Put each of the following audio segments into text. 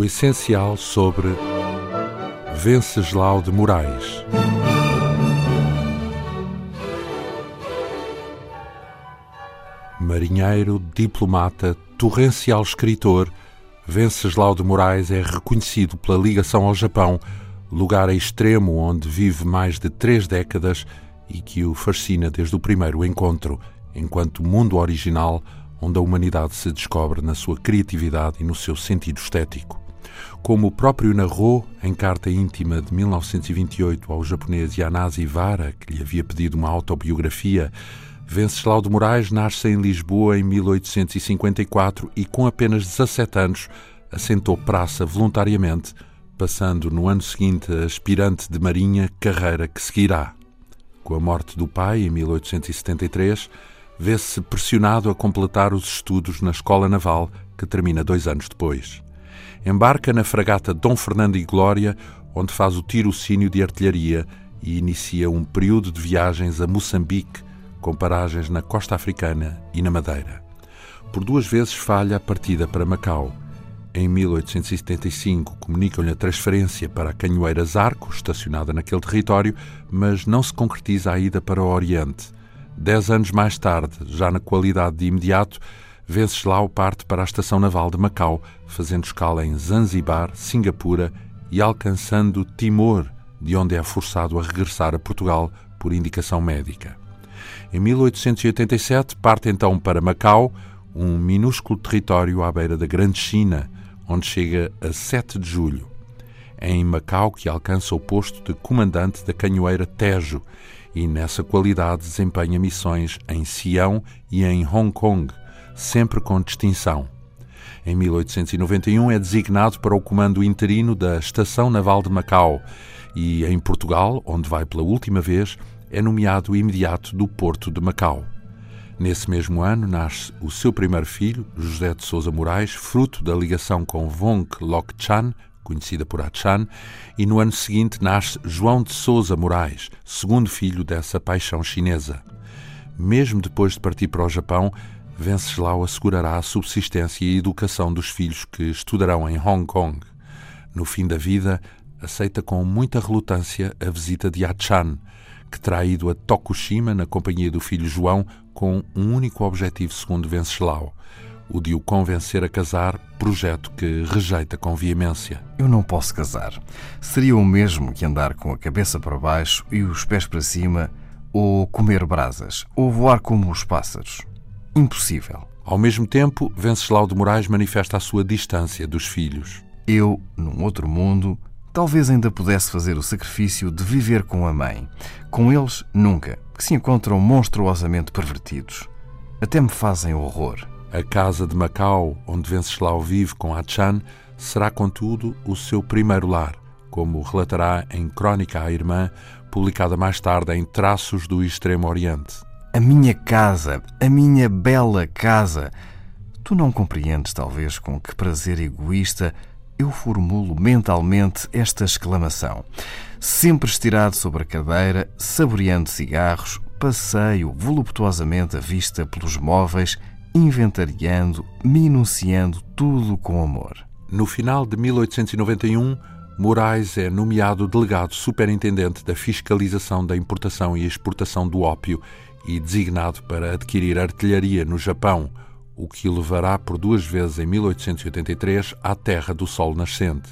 O essencial sobre Venceslau de Moraes. Marinheiro, diplomata, torrencial escritor, Venceslau de Moraes é reconhecido pela ligação ao Japão, lugar extremo onde vive mais de três décadas e que o fascina desde o primeiro encontro, enquanto mundo original onde a humanidade se descobre na sua criatividade e no seu sentido estético. Como o próprio narrou em carta íntima de 1928 ao japonês Yanase Ivara, que lhe havia pedido uma autobiografia, Venceslau de Moraes nasce em Lisboa em 1854 e, com apenas 17 anos, assentou praça voluntariamente, passando no ano seguinte a aspirante de marinha, carreira que seguirá. Com a morte do pai, em 1873, vê-se pressionado a completar os estudos na Escola Naval, que termina dois anos depois. Embarca na fragata Dom Fernando e Glória, onde faz o tirocínio de artilharia e inicia um período de viagens a Moçambique, com paragens na costa africana e na Madeira. Por duas vezes falha a partida para Macau. Em 1875 comunicam-lhe a transferência para a Canhoeira Zarco, estacionada naquele território, mas não se concretiza a ida para o Oriente. Dez anos mais tarde, já na qualidade de imediato, Venceslau parte para a Estação Naval de Macau, fazendo escala em Zanzibar, Singapura e alcançando Timor, de onde é forçado a regressar a Portugal por indicação médica. Em 1887 parte então para Macau, um minúsculo território à beira da Grande China, onde chega a 7 de julho. É em Macau que alcança o posto de comandante da canhoeira Tejo e nessa qualidade desempenha missões em Sião e em Hong Kong, sempre com distinção. Em 1891 é designado para o comando interino da Estação Naval de Macau e, em Portugal, onde vai pela última vez, é nomeado imediato do Porto de Macau. Nesse mesmo ano nasce o seu primeiro filho, José de Souza Moraes, fruto da ligação com Wong Lok Chan, conhecida por Achan, e no ano seguinte nasce João de Souza Moraes, segundo filho dessa paixão chinesa. Mesmo depois de partir para o Japão, Venceslau assegurará a subsistência e educação dos filhos que estudarão em Hong Kong. No fim da vida, aceita com muita relutância a visita de Achan, que terá ido a Tokushima na companhia do filho João com um único objetivo, segundo Venceslau, o de o convencer a casar, projeto que rejeita com veemência. Eu não posso casar. Seria o mesmo que andar com a cabeça para baixo e os pés para cima, ou comer brasas, ou voar como os pássaros. Impossível. Ao mesmo tempo, Venceslau de Moraes manifesta a sua distância dos filhos. Eu, num outro mundo, talvez ainda pudesse fazer o sacrifício de viver com a mãe. Com eles, nunca, que se encontram monstruosamente pervertidos. Até me fazem horror. A casa de Macau, onde Venceslau vive com Achan, será, contudo, o seu primeiro lar, como relatará em Crónica à Irmã, publicada mais tarde em Traços do Extremo Oriente. A minha casa, a minha bela casa. Tu não compreendes, talvez, com que prazer egoísta eu formulo mentalmente esta exclamação. Sempre estirado sobre a cadeira, saboreando cigarros, passeio voluptuosamente a vista pelos móveis inventariando, minuciando tudo com amor. No final de 1891, Moraes é nomeado delegado superintendente da fiscalização da importação e exportação do ópio e designado para adquirir artilharia no Japão, o que o levará por duas vezes em 1883 à Terra do Sol Nascente.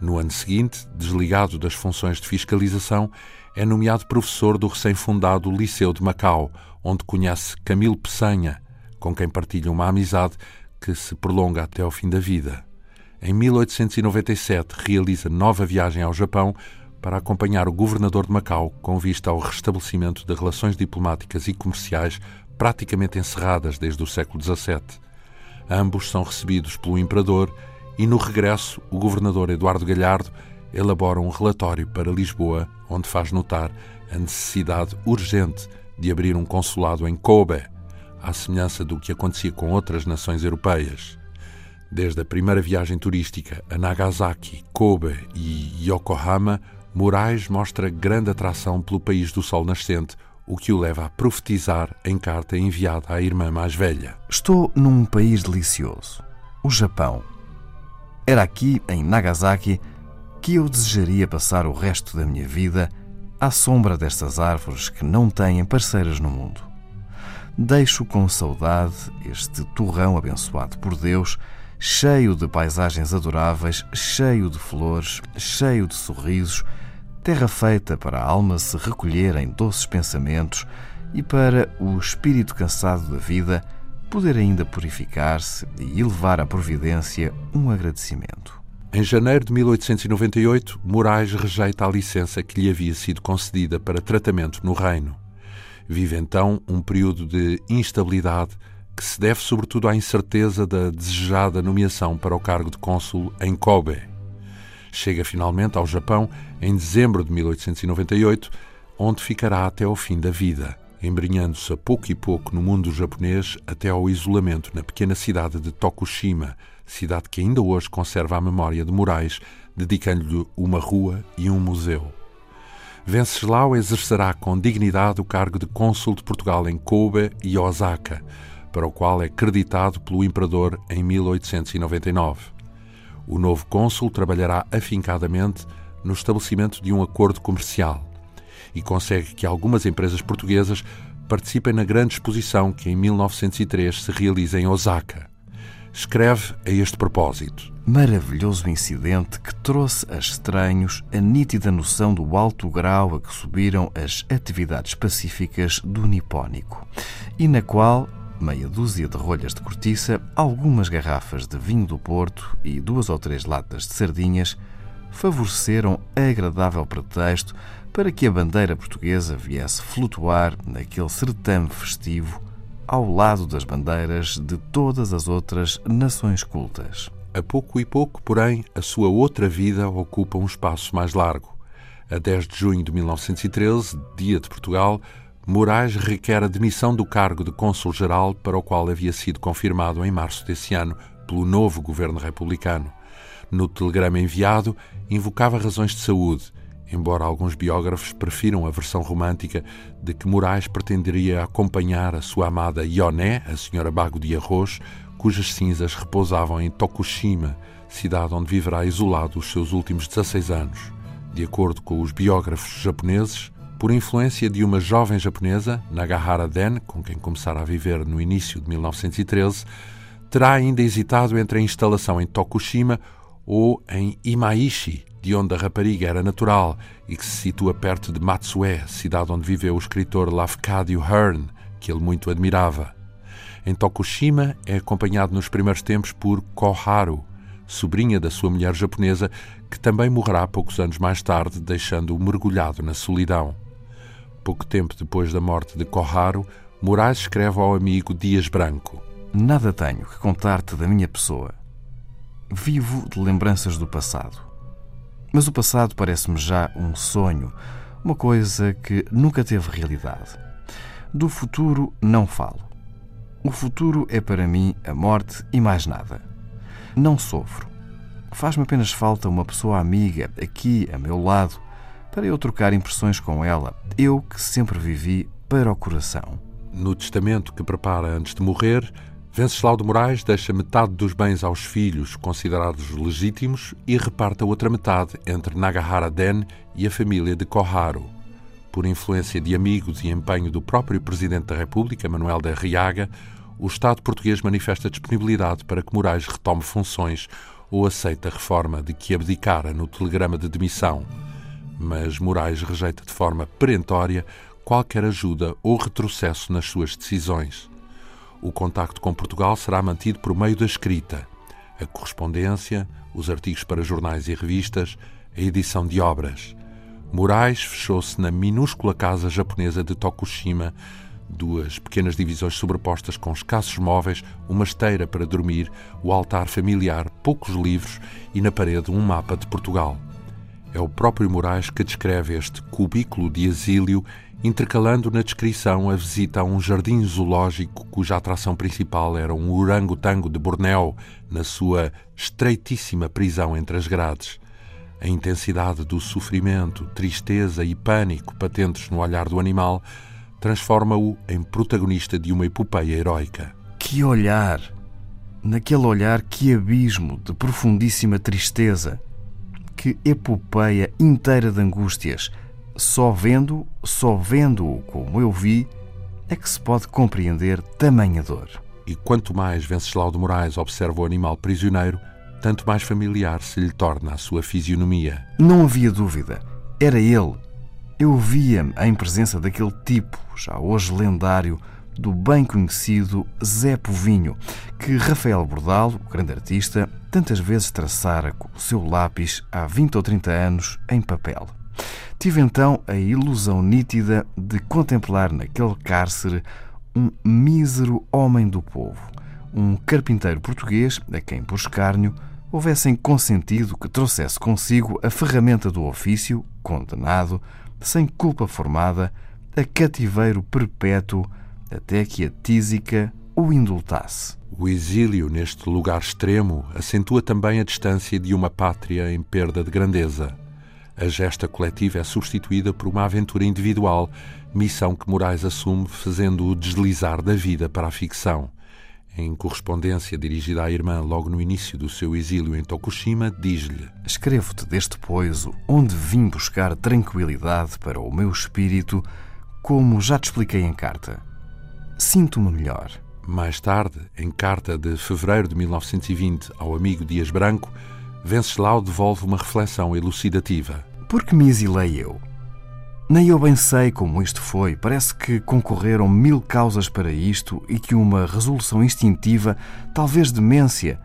No ano seguinte, desligado das funções de fiscalização, é nomeado professor do recém-fundado Liceu de Macau, onde conhece Camilo Peçanha, com quem partilha uma amizade que se prolonga até ao fim da vida. Em 1897 realiza nova viagem ao Japão para acompanhar o governador de Macau com vista ao restabelecimento de relações diplomáticas e comerciais praticamente encerradas desde o século XVII. Ambos são recebidos pelo imperador e no regresso o governador Eduardo Galhardo elabora um relatório para Lisboa onde faz notar a necessidade urgente de abrir um consulado em Kobe, à semelhança do que acontecia com outras nações europeias. Desde a primeira viagem turística a Nagasaki, Kobe e Yokohama, Moraes mostra grande atração pelo país do sol nascente, o que o leva a profetizar em carta enviada à irmã mais velha. Estou num país delicioso, o Japão. Era aqui, em Nagasaki, que eu desejaria passar o resto da minha vida à sombra destas árvores que não têm parceiras no mundo. Deixo com saudade este torrão abençoado por Deus, cheio de paisagens adoráveis, cheio de flores, cheio de sorrisos, terra feita para a alma se recolher em doces pensamentos e para o espírito cansado da vida poder ainda purificar-se e elevar à providência um agradecimento. Em janeiro de 1898, Moraes rejeita a licença que lhe havia sido concedida para tratamento no Reino. Vive então um período de instabilidade que se deve sobretudo à incerteza da desejada nomeação para o cargo de cônsul em Kobe. Chega finalmente ao Japão em dezembro de 1898, onde ficará até ao fim da vida, embrenhando-se a pouco e pouco no mundo japonês até ao isolamento na pequena cidade de Tokushima, cidade que ainda hoje conserva a memória de Moraes, dedicando-lhe uma rua e um museu. Venceslau exercerá com dignidade o cargo de cônsul de Portugal em Kobe e Osaka, para o qual é creditado pelo imperador em 1899. O novo cônsul trabalhará afincadamente no estabelecimento de um acordo comercial e consegue que algumas empresas portuguesas participem na grande exposição que em 1903 se realiza em Osaka escreve a este propósito. Maravilhoso incidente que trouxe a estranhos a nítida noção do alto grau a que subiram as atividades pacíficas do nipónico, e na qual meia dúzia de rolhas de cortiça, algumas garrafas de vinho do Porto e duas ou três latas de sardinhas favoreceram agradável pretexto para que a bandeira portuguesa viesse flutuar naquele certame festivo ao lado das bandeiras de todas as outras nações cultas. A pouco e pouco, porém, a sua outra vida ocupa um espaço mais largo. A 10 de junho de 1913, dia de Portugal, Moraes requer a demissão do cargo de cônsul-geral para o qual havia sido confirmado em março desse ano pelo novo governo republicano. No telegrama enviado, invocava razões de saúde embora alguns biógrafos prefiram a versão romântica de que Moraes pretenderia acompanhar a sua amada Ioné, a senhora Bago de Arroz, cujas cinzas repousavam em Tokushima, cidade onde viverá isolado os seus últimos 16 anos. De acordo com os biógrafos japoneses, por influência de uma jovem japonesa, Nagahara Den, com quem começara a viver no início de 1913, terá ainda hesitado entre a instalação em Tokushima ou em Imaishi, de onde a rapariga era natural e que se situa perto de Matsue, cidade onde viveu o escritor Lafcadio Hearn, que ele muito admirava. Em Tokushima é acompanhado nos primeiros tempos por Koharu, sobrinha da sua mulher japonesa, que também morrerá poucos anos mais tarde, deixando-o mergulhado na solidão. Pouco tempo depois da morte de Koharu, Moraes escreve ao amigo Dias Branco: Nada tenho que contar-te da minha pessoa. Vivo de lembranças do passado. Mas o passado parece-me já um sonho, uma coisa que nunca teve realidade. Do futuro não falo. O futuro é para mim a morte e mais nada. Não sofro. Faz-me apenas falta uma pessoa amiga aqui a meu lado para eu trocar impressões com ela, eu que sempre vivi para o coração. No testamento que prepara antes de morrer, Venceslau de Moraes deixa metade dos bens aos filhos considerados legítimos e reparte a outra metade entre Nagahara Den e a família de Koharu. Por influência de amigos e empenho do próprio Presidente da República, Manuel da Riaga, o Estado português manifesta disponibilidade para que Moraes retome funções ou aceite a reforma de que abdicara no telegrama de demissão. Mas Moraes rejeita de forma perentória qualquer ajuda ou retrocesso nas suas decisões. O contacto com Portugal será mantido por meio da escrita, a correspondência, os artigos para jornais e revistas, a edição de obras. Moraes fechou-se na minúscula casa japonesa de Tokushima, duas pequenas divisões sobrepostas com escassos móveis, uma esteira para dormir, o altar familiar, poucos livros e na parede um mapa de Portugal. É o próprio Moraes que descreve este cubículo de asílio intercalando na descrição a visita a um jardim zoológico cuja atração principal era um orangotango de Bornéu na sua estreitíssima prisão entre as grades. A intensidade do sofrimento, tristeza e pânico patentes no olhar do animal transforma-o em protagonista de uma epopeia heroica. Que olhar! naquele olhar que abismo de profundíssima tristeza, que epopeia inteira de angústias. Só vendo, só vendo-o como eu vi, é que se pode compreender tamanha dor. E quanto mais Venceslau de Moraes observa o animal prisioneiro, tanto mais familiar se lhe torna a sua fisionomia. Não havia dúvida. Era ele. Eu via-me em presença daquele tipo, já hoje lendário, do bem conhecido Zé Povinho, que Rafael Bordal, o grande artista, tantas vezes traçara com o seu lápis há 20 ou 30 anos em papel. Tive então a ilusão nítida de contemplar naquele cárcere um mísero homem do povo, um carpinteiro português a quem, por escárnio, houvessem consentido que trouxesse consigo a ferramenta do ofício, condenado, sem culpa formada, a cativeiro perpétuo até que a tísica o indultasse. O exílio neste lugar extremo acentua também a distância de uma pátria em perda de grandeza. A gesta coletiva é substituída por uma aventura individual, missão que Moraes assume fazendo-o deslizar da vida para a ficção. Em correspondência dirigida à irmã logo no início do seu exílio em Tokushima, diz-lhe: Escrevo-te deste poiso, onde vim buscar tranquilidade para o meu espírito, como já te expliquei em carta sinto-me melhor. Mais tarde, em carta de fevereiro de 1920 ao amigo Dias Branco, Venceslau devolve uma reflexão elucidativa. Por que me exilei eu? Nem eu bem sei como isto foi. Parece que concorreram mil causas para isto e que uma resolução instintiva, talvez demência,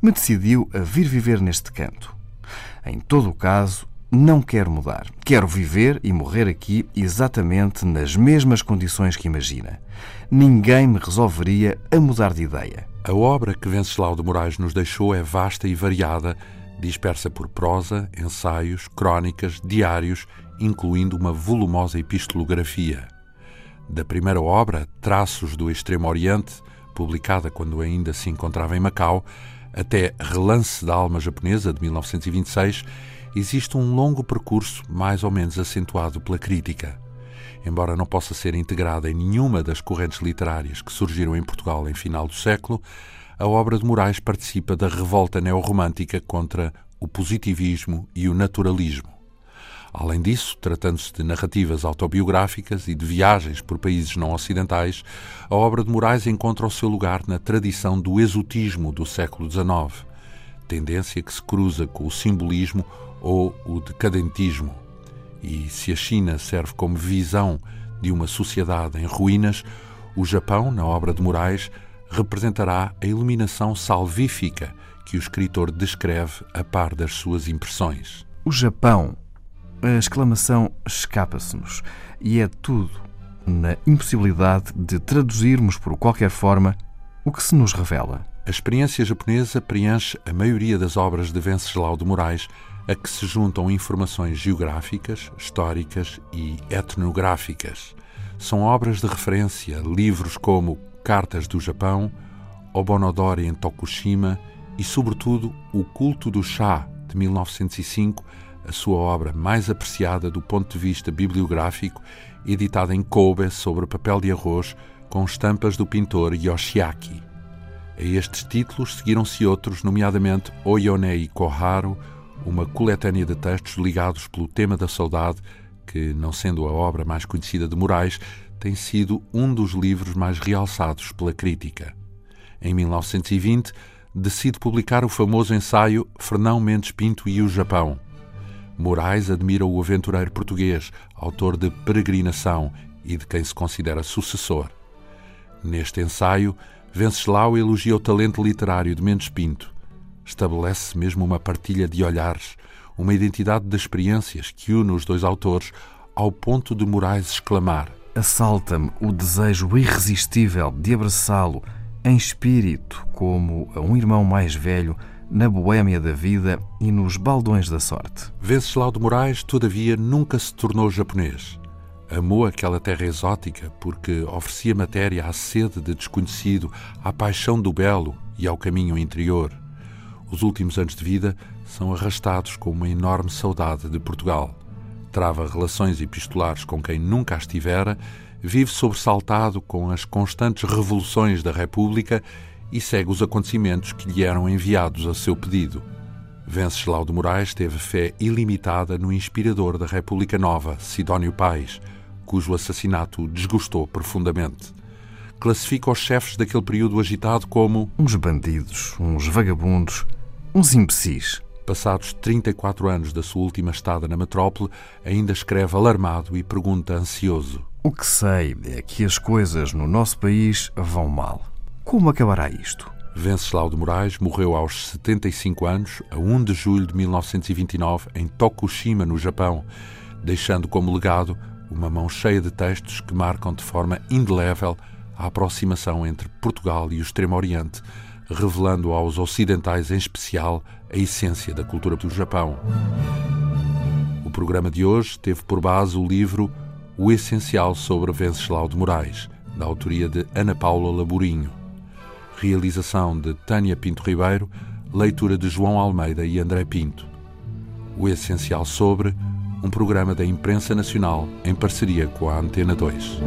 me decidiu a vir viver neste canto. Em todo o caso, não quero mudar. Quero viver e morrer aqui exatamente nas mesmas condições que imagina. Ninguém me resolveria a mudar de ideia. A obra que Venceslau de Moraes nos deixou é vasta e variada, dispersa por prosa, ensaios, crónicas, diários, incluindo uma volumosa epistolografia. Da primeira obra, Traços do Extremo Oriente, publicada quando ainda se encontrava em Macau, até Relance da Alma Japonesa, de 1926, existe um longo percurso mais ou menos acentuado pela crítica. Embora não possa ser integrada em nenhuma das correntes literárias que surgiram em Portugal em final do século, a obra de Moraes participa da revolta neorromântica contra o positivismo e o naturalismo. Além disso, tratando-se de narrativas autobiográficas e de viagens por países não ocidentais, a obra de Moraes encontra o seu lugar na tradição do exotismo do século XIX, tendência que se cruza com o simbolismo ou o decadentismo. E se a China serve como visão de uma sociedade em ruínas, o Japão, na obra de Moraes, representará a iluminação salvífica que o escritor descreve a par das suas impressões. O Japão, a exclamação escapa-se-nos e é tudo na impossibilidade de traduzirmos por qualquer forma o que se nos revela. A experiência japonesa preenche a maioria das obras de Venceslau de Moraes, a que se juntam informações geográficas, históricas e etnográficas. São obras de referência, livros como Cartas do Japão, Obonodori em Tokushima e, sobretudo, O Culto do Chá, de 1905, a sua obra mais apreciada do ponto de vista bibliográfico, editada em Kobe sobre papel de arroz, com estampas do pintor Yoshiaki. A estes títulos seguiram-se outros, nomeadamente Oyonei Koharu, uma coletânea de textos ligados pelo tema da saudade, que, não sendo a obra mais conhecida de Moraes, tem sido um dos livros mais realçados pela crítica. Em 1920, decide publicar o famoso ensaio Fernão Mendes Pinto e o Japão. Moraes admira o aventureiro português, autor de Peregrinação e de quem se considera sucessor. Neste ensaio, Venceslau elogia o talento literário de Mendes Pinto, estabelece mesmo uma partilha de olhares, uma identidade de experiências que une os dois autores ao ponto de Moraes exclamar: Assalta-me o desejo irresistível de abraçá-lo em espírito, como a um irmão mais velho, na boêmia da vida e nos baldões da sorte. Venceslau de Moraes, todavia, nunca se tornou japonês. Amou aquela terra exótica porque oferecia matéria à sede de desconhecido, à paixão do belo e ao caminho interior os últimos anos de vida são arrastados com uma enorme saudade de Portugal. Trava relações epistolares com quem nunca estivera, vive sobressaltado com as constantes revoluções da República e segue os acontecimentos que lhe eram enviados a seu pedido. Venceslau de Moraes teve fé ilimitada no inspirador da República Nova, Sidónio Pais, cujo assassinato desgostou profundamente. Classifica os chefes daquele período agitado como uns bandidos, uns vagabundos, uns imbecis. Passados 34 anos da sua última estada na metrópole, ainda escreve alarmado e pergunta ansioso: O que sei é que as coisas no nosso país vão mal. Como acabará isto? Venceslau de Moraes morreu aos 75 anos, a 1 de julho de 1929, em Tokushima, no Japão, deixando como legado uma mão cheia de textos que marcam de forma indelével a aproximação entre Portugal e o Extremo Oriente, revelando aos ocidentais em especial a essência da cultura do Japão. O programa de hoje teve por base o livro O Essencial sobre Venceslau de Moraes, da autoria de Ana Paula Laborinho. Realização de Tânia Pinto Ribeiro, leitura de João Almeida e André Pinto. O Essencial sobre um programa da Imprensa Nacional em parceria com a Antena 2.